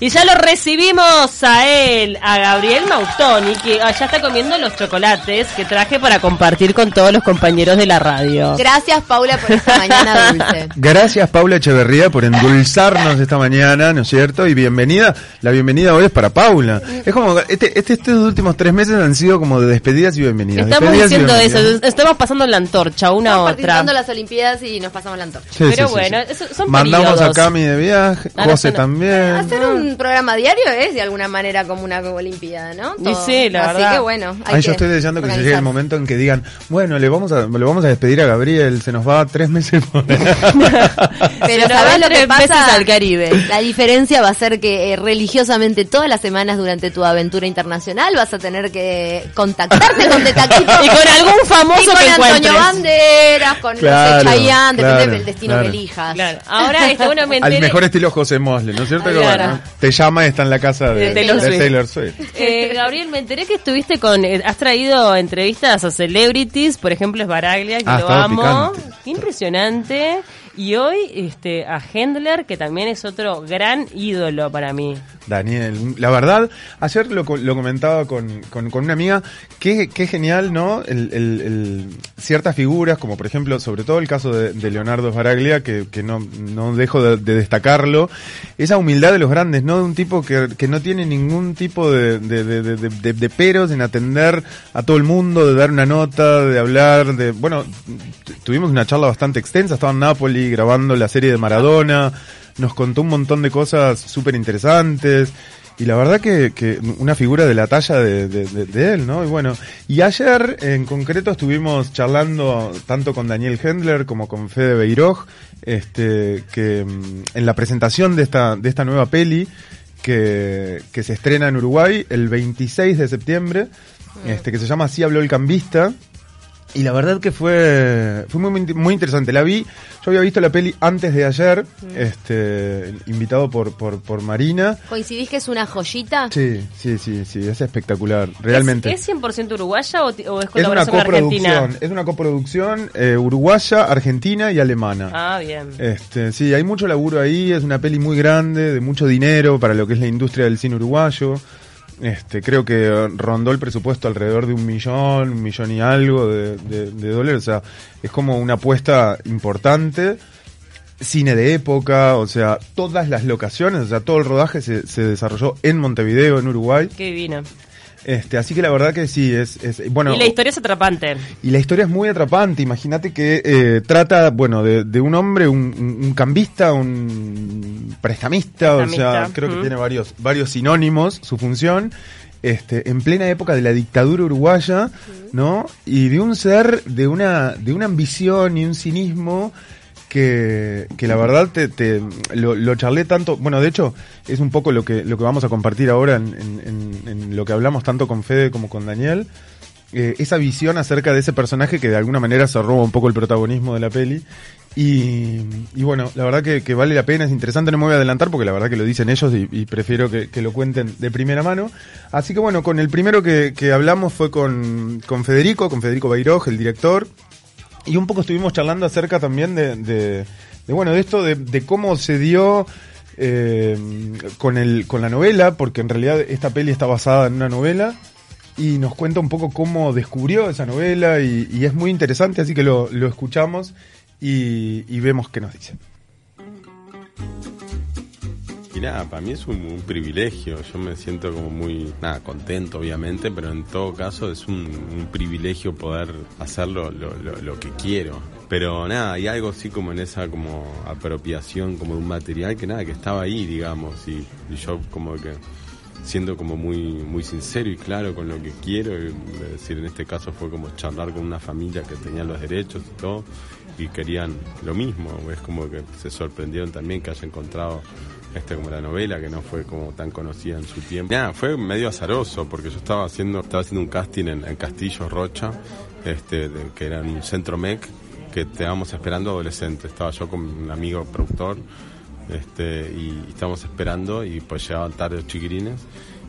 Y ya lo recibimos a él, a Gabriel Mautoni, que ya está comiendo los chocolates que traje para compartir con todos los compañeros de la radio. Gracias, Paula, por esta mañana dulce. Gracias, Paula Echeverría, por endulzarnos esta mañana, ¿no es cierto? Y bienvenida. La bienvenida hoy es para Paula. Es como, este, este, estos últimos tres meses han sido como de despedidas y bienvenidas. Estamos Despedidas diciendo eso, estamos pasando la antorcha una a Estamos otra. participando las Olimpiadas y nos pasamos la antorcha. Sí, Pero sí, bueno, sí. son Mandamos periodos. a Cami de viaje, Ahora José también. Hacer un programa diario es de alguna manera como una Olimpiada, ¿no? Y sí, la Así verdad. que bueno. hay Ay, yo que estoy deseando que se llegue el momento en que digan, bueno, le vamos a, le vamos a despedir a Gabriel, se nos va tres meses por Pero Se nos ¿sabés va lo que pasa? al Caribe. La diferencia va a ser que eh, religiosamente todas las semanas durante tu aventura internacional vas a tener que contactarte con De Taquito. Y con algún famoso y con que Antonio encuentres. Banderas, con Claro, no sé, Chayanne, depende claro, del destino claro. que elijas. Claro. Ahora, este, bueno, me Al enteré- mejor estilo José Mosle, ¿no es cierto? Que, Claro. bueno, te llama y está en la casa de, De Taylor de Swift. Taylor Swift. Eh, Gabriel, me enteré que estuviste con. eh, has traído entrevistas a celebrities, por ejemplo, es Baraglia, que Ah, lo amo. picante. Qué impresionante. Y hoy este, a Hendler, que también es otro gran ídolo para mí. Daniel, la verdad, ayer lo, lo comentaba con, con, una amiga, qué, qué genial, ¿no? El, ciertas figuras, como por ejemplo, sobre todo el caso de, Leonardo Baraglia, que, que no, no dejo de, de destacarlo, esa humildad de los grandes, ¿no? De un tipo que, que no tiene ningún tipo de, de, peros en atender a todo el mundo, de dar una nota, de hablar, de, bueno, tuvimos una charla bastante extensa, estaba en Grabando la serie de Maradona, nos contó un montón de cosas súper interesantes. Y la verdad que, que una figura de la talla de, de- de- de él, ¿no? Y bueno, y ayer en concreto estuvimos charlando tanto con Daniel Hendler como con Fede Beiroj, este, que mm, en la presentación de esta, de esta nueva peli, que, que se estrena en Uruguay el 26 de septiembre, este, que se llama Así habló el cambista. Y la verdad que fue, fue muy, muy, interesante. La vi, yo había visto la peli antes de ayer, este, invitado por, por, por Marina. ¿Coincidís que es una joyita? Sí, sí, sí, sí, es espectacular, realmente. ¿Es, es 100% uruguaya o, es Es una colaboración con Argentina? coproducción, es una coproducción eh, uruguaya, argentina y alemana. Ah, bien. Este, sí, hay mucho laburo ahí, es una peli muy grande, de mucho dinero para lo que es la industria del cine uruguayo. Este, creo que rondó el presupuesto alrededor de un millón, un millón y algo de, de- de dólares. O sea, es como una apuesta importante. Cine de época, o sea, todas las locaciones, o sea, todo el rodaje se, se desarrolló en Montevideo, en Uruguay. Qué divino. Este, así que la verdad que sí, es, es bueno. y la historia es atrapante. Y la historia es muy atrapante. Imagínate que eh, trata, bueno, de, de un hombre, un, cambista, un prestamista, o sea, creo que tiene varios, varios sinónimos su función. Este, en plena época de la dictadura uruguaya, ¿no? Y de un ser, de una, de una ambición y un cinismo que, que la verdad te, te- lo, charlé tanto, bueno, de hecho, es un poco lo que, lo que vamos a compartir ahora en, en- lo que hablamos tanto con Fede como con Daniel. Eh, esa visión acerca de ese personaje que de alguna manera se roba un poco el protagonismo de la peli. Y, y bueno, la verdad que, vale la pena, es interesante, no me voy a adelantar porque la verdad que lo dicen ellos y, prefiero que, que lo cuenten de primera mano. Así que bueno, con el primero que, que hablamos fue con, con Federico, con Federico Bairoj, el director, y un poco estuvimos charlando acerca también de, bueno, de esto, de, cómo se dio eh, con, el, con la novela, porque en realidad esta peli está basada en una novela, y nos cuenta un poco cómo descubrió esa novela, y, es muy interesante, así que lo, escuchamos y vemos qué nos dice. Y nada, para mí es un, privilegio. Yo me siento como muy, nada, contento, obviamente, pero en todo caso es un, privilegio poder hacer lo, que quiero. Pero nada, hay algo así como en esa como apropiación como de un material que nada, que estaba ahí, digamos, y, y yo como que siendo como muy muy sincero y claro con lo que quiero, y, es decir, en este caso fue como charlar con una familia que tenía los derechos y todo, y querían lo mismo, es como que se sorprendieron también que haya encontrado este como la novela que no fue como tan conocida en su tiempo. Nada, fue medio azaroso porque yo estaba haciendo estaba haciendo un casting en, en Castillo Rocha, este que era un centro MEC que estábamos esperando adolescentes. Estaba yo con un amigo productor este y estábamos esperando y pues llegaban tarde los chiquirines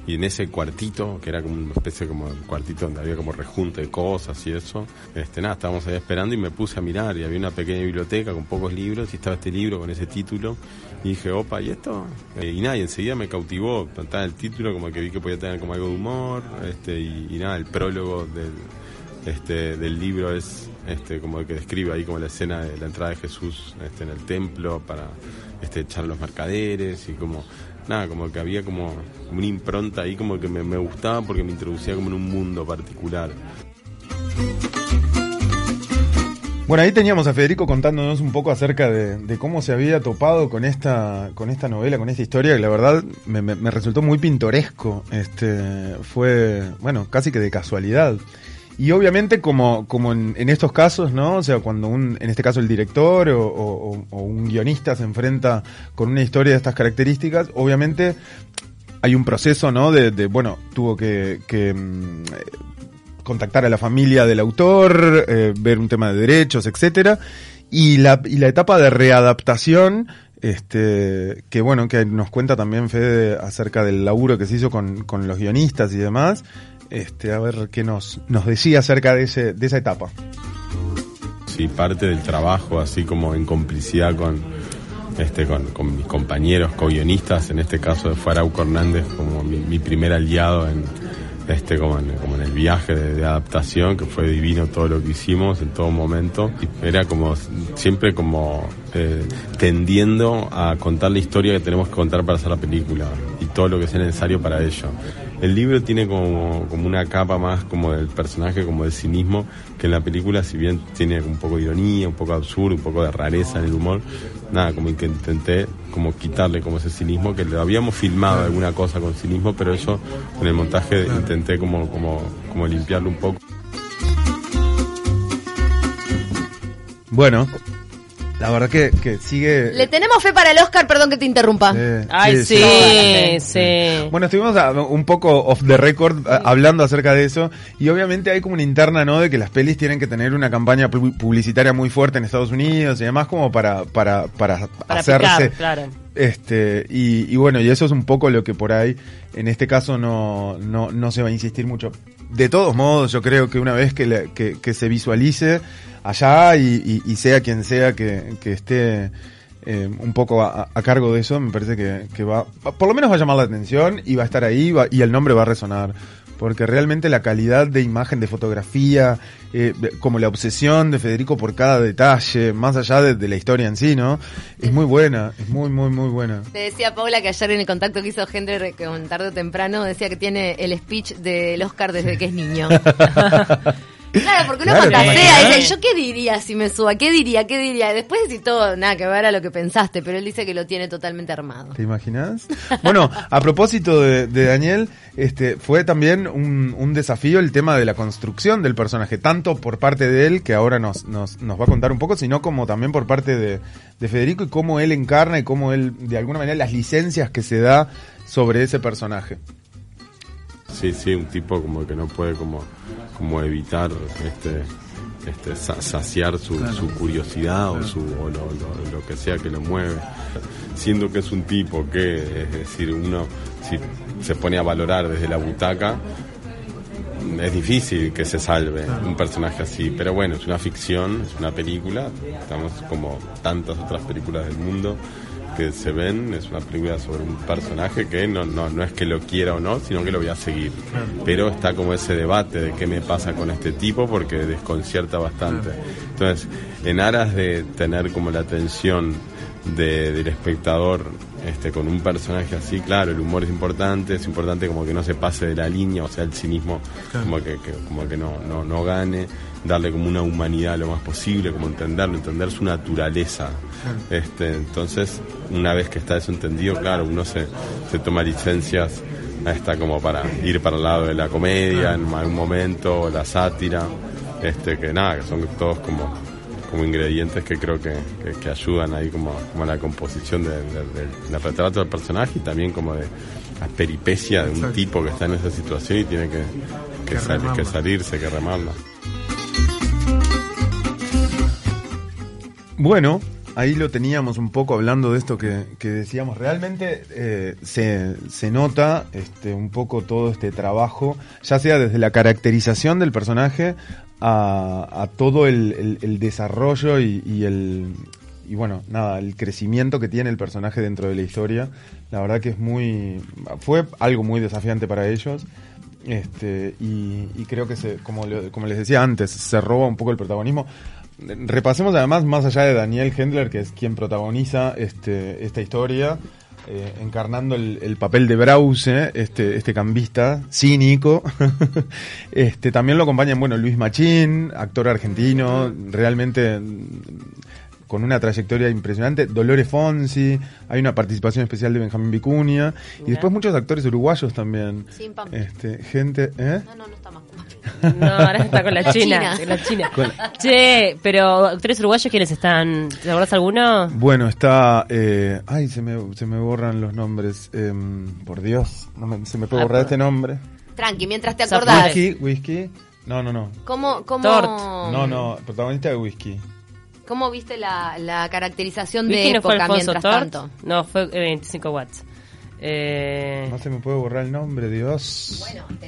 y en ese cuartito, que era como una especie como un cuartito donde había como rejunte de cosas y eso, este nada, estábamos ahí esperando y me puse a mirar y había una pequeña biblioteca con pocos libros y estaba este libro con ese título y dije, opa, ¿y esto? Eh, y nada, y enseguida me cautivó, estaba el título como que vi que podía tener como algo de humor, este, y, nada, el prólogo del, este, del libro es este, como el que describe ahí como la escena de la entrada de Jesús este, en el templo para este, echar los mercaderes y como nada, como que había como una impronta ahí como que me, gustaba porque me introducía como en un mundo particular. Bueno, ahí teníamos a Federico contándonos un poco acerca de, cómo se había topado con esta, con esta novela, con esta historia, que la verdad me, me- me resultó muy pintoresco. Este, fue, bueno, casi que de casualidad. Y obviamente como, como en, estos casos, ¿no? O sea, cuando un, en este caso el director o, un guionista se enfrenta con una historia de estas características, obviamente hay un proceso, ¿no? De, bueno, tuvo que, mm, contactar a la familia del autor, eh, ver un tema de derechos, etcétera, y la, y la etapa de readaptación, este, que bueno, que nos cuenta también Fede acerca del laburo que se hizo con, con los guionistas y demás, este, a ver qué nos, nos decía acerca de ese, de esa etapa. Sí, parte del trabajo, así como en complicidad con, este, con, mis compañeros co-guionistas, en este caso fue Arauco Hernández como mi, primer aliado en, este, como en, el viaje de, adaptación, que fue divino todo lo que hicimos en todo momento. Era como siempre como eh, tendiendo a contar la historia que tenemos que contar para hacer la película y todo lo que sea necesario para ello. El libro tiene como, como una capa más como del personaje, como del cinismo, que en la película, si bien tiene un poco de ironía, un poco de absurdo, un poco de rareza en el humor, nada, como que intenté como quitarle como ese cinismo, que lo habíamos filmado alguna cosa con cinismo, pero eso en el montaje intenté como, como, como limpiarlo un poco. Bueno, la verdad que, que sigue... Le tenemos fe para el Oscar, perdón que te interrumpa. eh, Ay, sí, sí. sí. Bueno, estuvimos a- un poco off the record a- hablando acerca de eso y obviamente hay como una interna, ¿no? De que las pelis tienen que tener una campaña pu- publicitaria muy fuerte en Estados Unidos y demás como para para para, Para hacerse picar, claro. este y, y bueno y eso es un poco lo que por ahí en este caso no no no se va a insistir mucho. De todos modos, yo creo que una vez que, le- que, que se visualice allá y, y- y sea quien sea que, que esté eh, un poco a, a cargo de eso, me parece que, que va, por lo menos va a llamar la atención y va a estar ahí va- y el nombre va a resonar. Porque realmente la calidad de imagen, de fotografía, eh, como la obsesión de Federico por cada detalle, más allá de, de la historia en sí, ¿no? Es muy buena, es muy, muy, muy buena. Te decía Paula que ayer en el contacto que hizo Henry con tarde o temprano decía que tiene el speech del Oscar desde que es niño. Claro, porque uno Claro, fantasea, imagínate. dice, ¿yo qué diría si me suba? ¿Qué diría? ¿Qué diría? Después decís todo, nada que ver a lo que pensaste, pero él dice que lo tiene totalmente armado. ¿Te imaginas? Bueno, a propósito de, de Daniel, este, fue también un, un desafío el tema de la construcción del personaje, tanto por parte de él, que ahora nos, nos, nos va a contar un poco, sino como también por parte de, de Federico y cómo él encarna y cómo él, de alguna manera, las licencias que se da sobre ese personaje. Sí, sí, un tipo como que no puede como, como evitar este, este sa- saciar su, su curiosidad o su o lo, lo- lo que sea que lo mueve. Siendo que es un tipo que, es decir, uno si se pone a valorar desde la butaca, es difícil que se salve un personaje así, pero bueno, es una ficción, es una película, estamos como tantas otras películas del mundo que se ven, es una película sobre un personaje que no, no, no es que lo quiera o no, sino que lo voy a seguir. Pero está como ese debate de qué me pasa con este tipo porque desconcierta bastante. Entonces, en aras de tener como la atención de- del espectador este con un personaje así, claro, el humor es importante, es importante como que no se pase de la línea, o sea, el cinismo como que, que- como que no, no, no gane, darle como una humanidad lo más posible, como entenderlo, entender su naturaleza. Este, entonces, una vez que está eso entendido, claro, uno se, se toma licencias está como para ir para el lado de la comedia en algún momento, la sátira, este, que nada, que son todos como como ingredientes que creo que, que, que ayudan ahí como, como a la composición de- de- del del retrato del personaje y también como de la peripecia de un Exacto. tipo que está en esa situación y tiene que, sal- que salirse, que remarla. Bueno, ahí lo teníamos un poco hablando de esto que, que decíamos. Realmente eh, se, se nota este, un poco todo este trabajo, ya sea desde la caracterización del personaje a, a todo el, el- desarrollo y, el y bueno, nada, el crecimiento que tiene el personaje dentro de la historia, la verdad que es muy fue algo muy desafiante para ellos. Este, y, creo que se, como, como les decía antes, se roba un poco el protagonismo. Repasemos además, más allá de Daniel Hendler, que es quien protagoniza este, esta historia, eh, encarnando el, el papel de Brause, este, este cambista cínico. este, también lo acompañan, bueno, Luis Machín, actor argentino, realmente mm, con una trayectoria impresionante. Dolores Fonsi, hay una participación especial de Benjamín Vicuña, y después muchos actores uruguayos también. Sin. Este, gente, ¿eh? No, no, no ahora está con la, La China. China. con la China. Con- Che, pero actores uruguayos, ¿quiénes están? ¿Te acordás alguno? Bueno, está. Eh, ay, se me, se me borran los nombres. em, por Dios, no me- se me puede Ah, borrar por- este nombre. Tranqui, mientras te acordás. Whisky, whisky. No, no, no. ¿Cómo, cómo, Tort. No, no, protagonista de whisky. ¿Cómo viste la, la caracterización ¿Viste de no fue época Alfonso mientras Tort? tanto? No, fue eh, 25 watts. Eh, No se me puede borrar el nombre, Dios.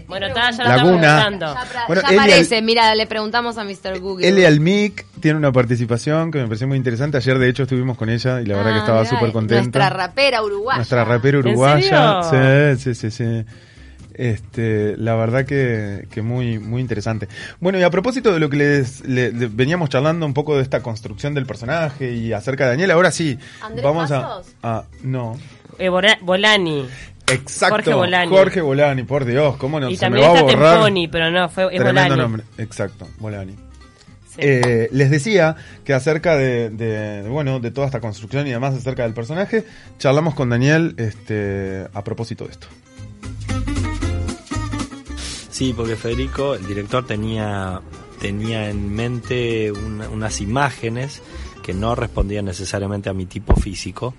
bueno, está, ya lo Laguna. estamos buscando. Ya, Bueno, ya al- aparece, mira, le preguntamos a Mr. Google. Ele Almic tiene una participación que me pareció muy interesante. Ayer, de hecho, estuvimos con ella y la verdad Ah, que estaba mirá, súper contenta. Nuestra rapera uruguaya. Nuestra rapera ¿En uruguaya. serio? Sí, sí, sí, sí. Este, la verdad que, que muy, muy interesante. Bueno, y a propósito de lo que les, le- le- veníamos charlando un poco de esta construcción del personaje y acerca de Daniel, ahora sí, ¿Andrés vamos Pasos? a, a- no. Eh, Bolani. Exacto. Jorge Bolani. Jorge Bolani, por Dios, cómo no y se me también va a está borrar. Temponi, pero no, fue, es Tremendo Bolani. nombre. Exacto, Bolani. Sí. Eh, les decía que acerca de, de- bueno, de toda esta construcción y además acerca del personaje, charlamos con Daniel este, a propósito de esto. Sí, porque Federico, el director, tenía, tenía en mente una- unas imágenes no respondían necesariamente a mi tipo físico,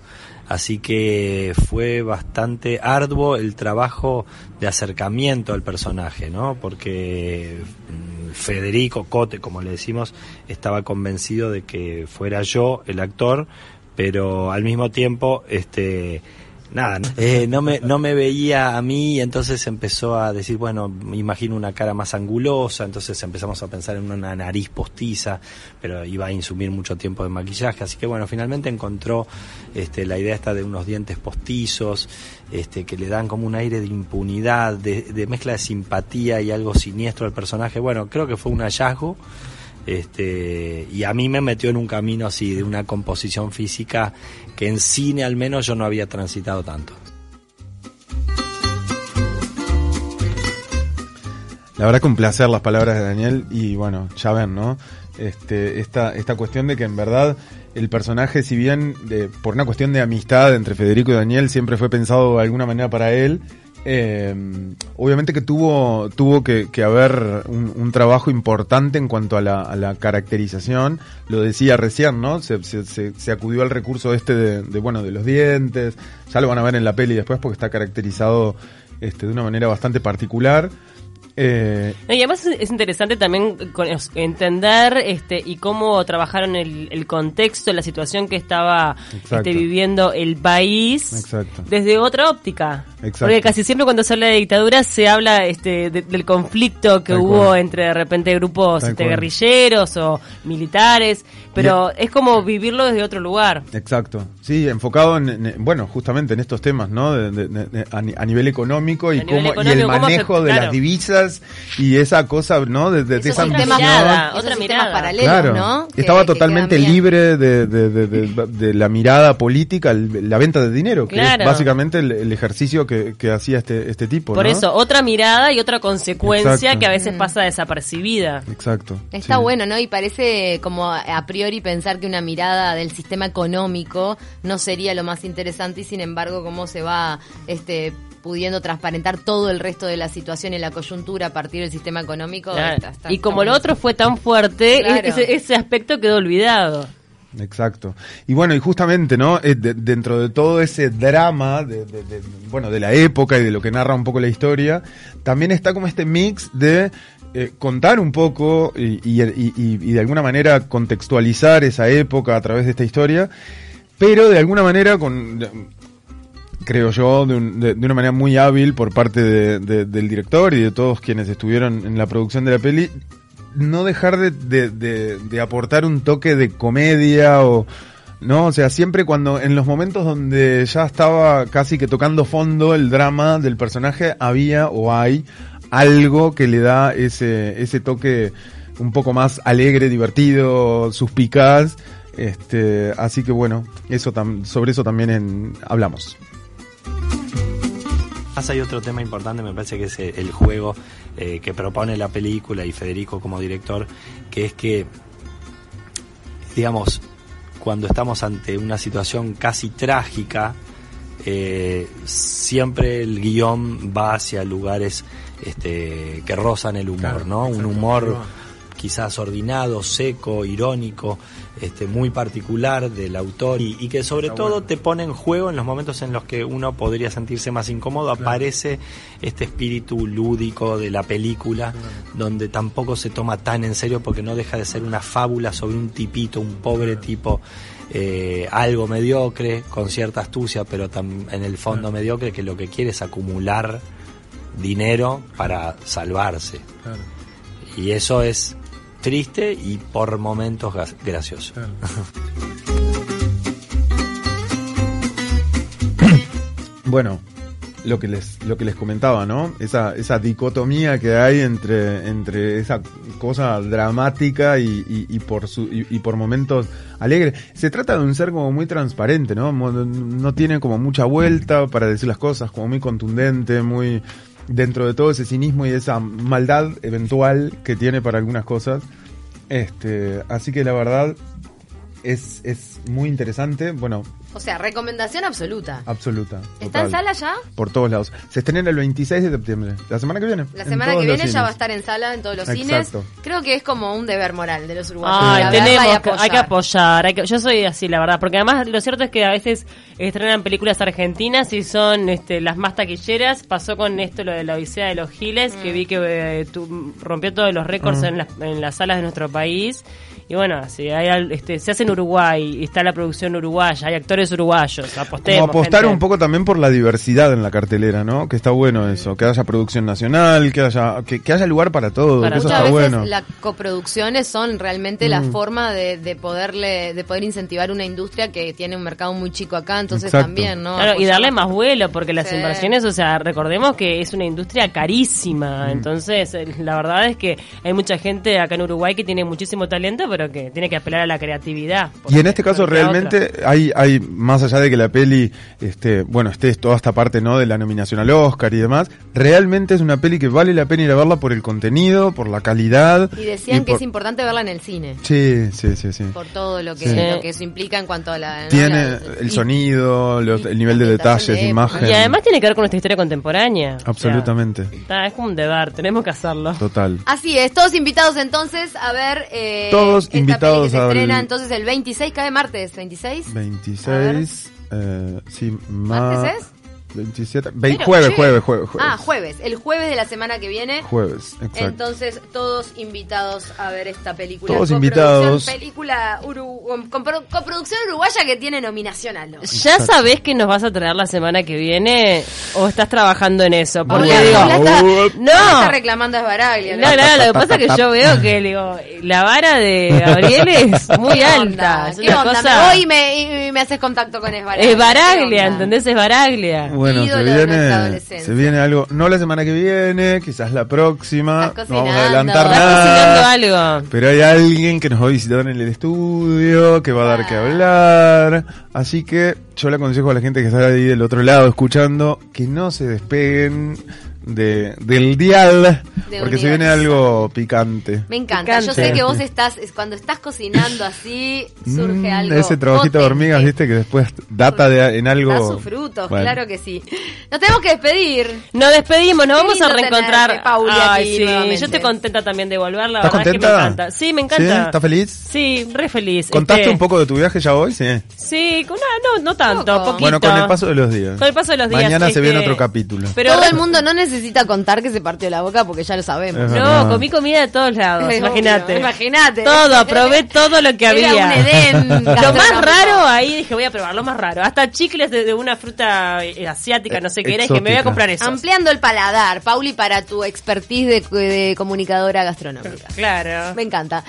así que fue bastante arduo el trabajo de acercamiento al personaje, ¿no? Porque mm, Federico Cote, como le decimos, estaba convencido de que fuera yo el actor, pero al mismo tiempo, este, nada, no, eh, no me no me veía a mí entonces empezó a decir bueno me imagino una cara más angulosa entonces empezamos a pensar en una nariz postiza pero iba a insumir mucho tiempo de maquillaje. Así que bueno finalmente encontró este la idea esta de unos dientes postizos este que le dan como un aire de impunidad de, de mezcla de simpatía y algo siniestro al personaje. Bueno creo que fue un hallazgo este y a mí me metió en un camino así de una composición física que en cine al menos yo no había transitado tanto. La verdad que placer las palabras de Daniel y bueno, ya ven, ¿no? Este, esta, esta cuestión de que en verdad el personaje, si bien de, por una cuestión de amistad entre Federico y Daniel, siempre fue pensado de alguna manera para él, eh, obviamente que tuvo, tuvo que, que haber un, un trabajo importante en cuanto a la, a la caracterización, lo decía recién, ¿no? Se, se, se, se acudió al recurso este de, de, bueno, de los dientes, ya lo van a ver en la peli después porque está caracterizado este, de una manera bastante particular. Eh, y además es, es interesante también entender este y cómo trabajaron el, el contexto, la situación que estaba este, viviendo el país Exacto. desde otra óptica. Exacto. Porque casi siempre cuando se habla de dictadura se habla este, de- del conflicto que Tal hubo cual. entre de repente grupos este, guerrilleros o militares, pero es como vivirlo desde otro lugar. Exacto, sí, enfocado en, en- bueno, justamente en estos temas, ¿no? De- de- de- a, ni- a nivel económico y, A nivel cómo, y económico, el cómo manejo afecta- de claro. las divisas y esa cosa, ¿no? De, de- de Esos esa ambición. mirada, esos otra mirada. paralelos, Claro, ¿no? Que- estaba que totalmente libre de, de- de- de- de la mirada política, el- la venta de dinero, que Claro. es básicamente el, el ejercicio que, que hacía este, este tipo. Por ¿no? eso, otra mirada y otra consecuencia Exacto. que a veces pasa desapercibida. Exacto. Está sí. bueno, ¿no? Y parece como a priori pensar que una mirada del sistema económico no sería lo más interesante y sin embargo cómo se va este pudiendo transparentar todo el resto de la situación y la coyuntura a partir del sistema económico. Claro. está- está- y como lo otro fue tan fuerte, Claro. ese, ese aspecto quedó olvidado. Exacto. Y bueno, y justamente, ¿no? Eh, de- dentro de todo ese drama, de, de- de- bueno, de la época y de lo que narra un poco la historia, también está como este mix de eh, contar un poco y, y- de alguna manera contextualizar esa época a través de esta historia, pero de alguna manera con creo yo, de, un- de- de una manera muy hábil por parte de- del director y de todos quienes estuvieron en la producción de la peli, no dejar de, de- de- aportar un toque de comedia o... ¿No? O sea, siempre cuando, en los momentos donde ya estaba casi que tocando fondo el drama del personaje, había o hay algo que le da ese, ese toque un poco más alegre, divertido, suspicaz. Este, así que bueno, eso sobre eso también en- hablamos. Más hay otro tema importante, me parece que es el juego eh, que propone la película y Federico como director, que es que, digamos, cuando estamos ante una situación casi trágica, eh, siempre el guion va hacia lugares este, que rozan el humor, Claro, ¿no? Un humor quizás ordinado, seco, irónico, este, muy particular del autor y, y que sobre Está todo bueno. te pone en juego en los momentos en los que uno podría sentirse más incómodo, aparece este espíritu lúdico de la película, donde tampoco se toma tan en serio porque no deja de ser una fábula sobre un tipito, un pobre tipo, eh, algo mediocre, con cierta astucia, pero tam- en el fondo mediocre, que lo que quiere es acumular dinero para salvarse. Y eso es triste y por momentos gracioso. Bueno, lo que les, lo que les comentaba, ¿no? Esa, esa dicotomía que hay entre, entre esa cosa dramática y, y, y por su, y, y por momentos alegres. Se trata de un ser como muy transparente, ¿no? No tiene como mucha vuelta para decir las cosas, como muy contundente, muy dentro de todo ese cinismo y esa maldad eventual que tiene para algunas cosas. Este, así que la verdad es, es muy interesante. Bueno, O sea, recomendación absoluta. absoluta. ¿Está en sala ya? Por todos lados. Se estrena el 26 de septiembre. La semana que viene. La semana que viene ya va a estar en sala en todos los Exacto. cines. Creo que es como un deber moral de los uruguayos. Ay, tenemos que, hay que apoyar. hay que- yo soy así, la verdad. Porque además lo cierto es que a veces estrenan películas argentinas y son este, las más taquilleras. Pasó con esto lo de la Odisea de los Giles, que vi que eh, tu- rompió todos los récords Mm. en, las, en las salas de nuestro país. Y bueno, si hay, al- este, se hace en Uruguay y está la producción uruguaya, hay actores uruguayos, apostemos. Como apostar gente. un poco también por la diversidad en la cartelera, ¿no? Que está bueno eso. Que haya producción nacional, que haya, que, que haya lugar para todo. Para que eso está veces bueno. las coproducciones son realmente la Mm. forma de, de poderle de poder incentivar una industria que tiene un mercado muy chico acá, entonces Exacto. también, ¿no? Claro, y darle más vuelo, porque las Sí. inversiones, o sea, recordemos que es una industria carísima. Entonces, eh, la verdad es que hay mucha gente acá en Uruguay que tiene muchísimo talento, pero que tiene que apelar a la creatividad. Y en este caso otra. realmente hay, hay, más allá de que la peli, este, bueno, esté toda esta parte, ¿no? De la nominación al Oscar y demás, realmente es una peli que vale la pena ir a verla por el contenido, por la calidad. Y decían que por- es importante verla en el cine. Sí, sí, sí, sí. Por todo lo que, Sí. lo que eso implica en cuanto a la. ¿no? Tiene la- el y- sonido, los- y el nivel de detalles, de imagen. Y además tiene que ver con nuestra historia contemporánea. O sea, Absolutamente. está- es como un deber, tenemos que hacerlo. Total. Así es, todos invitados entonces a ver. Eh, Todos esta invitados se al- estrena entonces el 26, cae martes, 26. 26, eh, sí, ma- ¿Martes es? 27, vein- Pero, jueves, che. jueves, jueves, jueves. Ah, jueves, el jueves de la semana que viene. Jueves, exacto. Entonces, todos invitados a ver esta película. Todos invitados. Película uru- con pro- coproducción uruguaya que tiene nominación al Oscar. ¿Ya sabés que nos vas a traer la semana que viene? ¿O estás trabajando en eso? Porque digo, está, no. está reclamando a Esbaraglia. No, no, lo que pasa es que yo veo que digo, la vara de Gabriel es muy ¿Qué alta. onda? Es ¿Qué onda? cosa. Me voy y me, y me haces contacto con Esbaraglia. Es Baraglia. ¿entendés? Es Baraglia. Bueno, se de nuestra viene, se viene algo, no la semana que viene, quizás la próxima, no vamos a adelantar nada, algo. pero hay alguien que nos va a visitar en el estudio, que va a dar Ah. que hablar, así que yo le aconsejo a la gente que está ahí del otro lado escuchando, que no se despeguen de, del dial, De porque se viene algo picante. Me encanta. Yo sé que vos estás, es cuando estás cocinando así, surge Mm, algo. Ese trabajito de hormigas, viste, que después data de, en algo... Da sus frutos, Bueno. claro que sí. Nos tenemos que despedir. Nos despedimos, nos vamos a reencontrar. Pauli, Ay, aquí sí, nuevamente. yo estoy contenta también de volver, la ¿Estás verdad es que contenta? me encanta. Sí, me encanta. ¿Sí? ¿Estás feliz? Sí, re feliz. ¿Contaste Este, un poco de tu viaje ya hoy? Sí. Sí, con- no, no, no tanto, Poco. poquito. Bueno, con el paso de los días. Con el paso de los días. Mañana se viene otro capítulo. Pero Todo el mundo no necesita necesita contar que se partió la boca porque ya lo sabemos. No, comí comida de todos lados, imagínate. Imagínate. Todo, probé todo lo que Era había. un Edén Lo más raro ahí dije, voy a probar lo más raro. Hasta chicles de, de una fruta eh, asiática, no sé qué era, y dije, me voy a comprar eso. Ampliando el paladar, Pauli, para tu expertise de, de comunicadora gastronómica. Claro. Me encanta.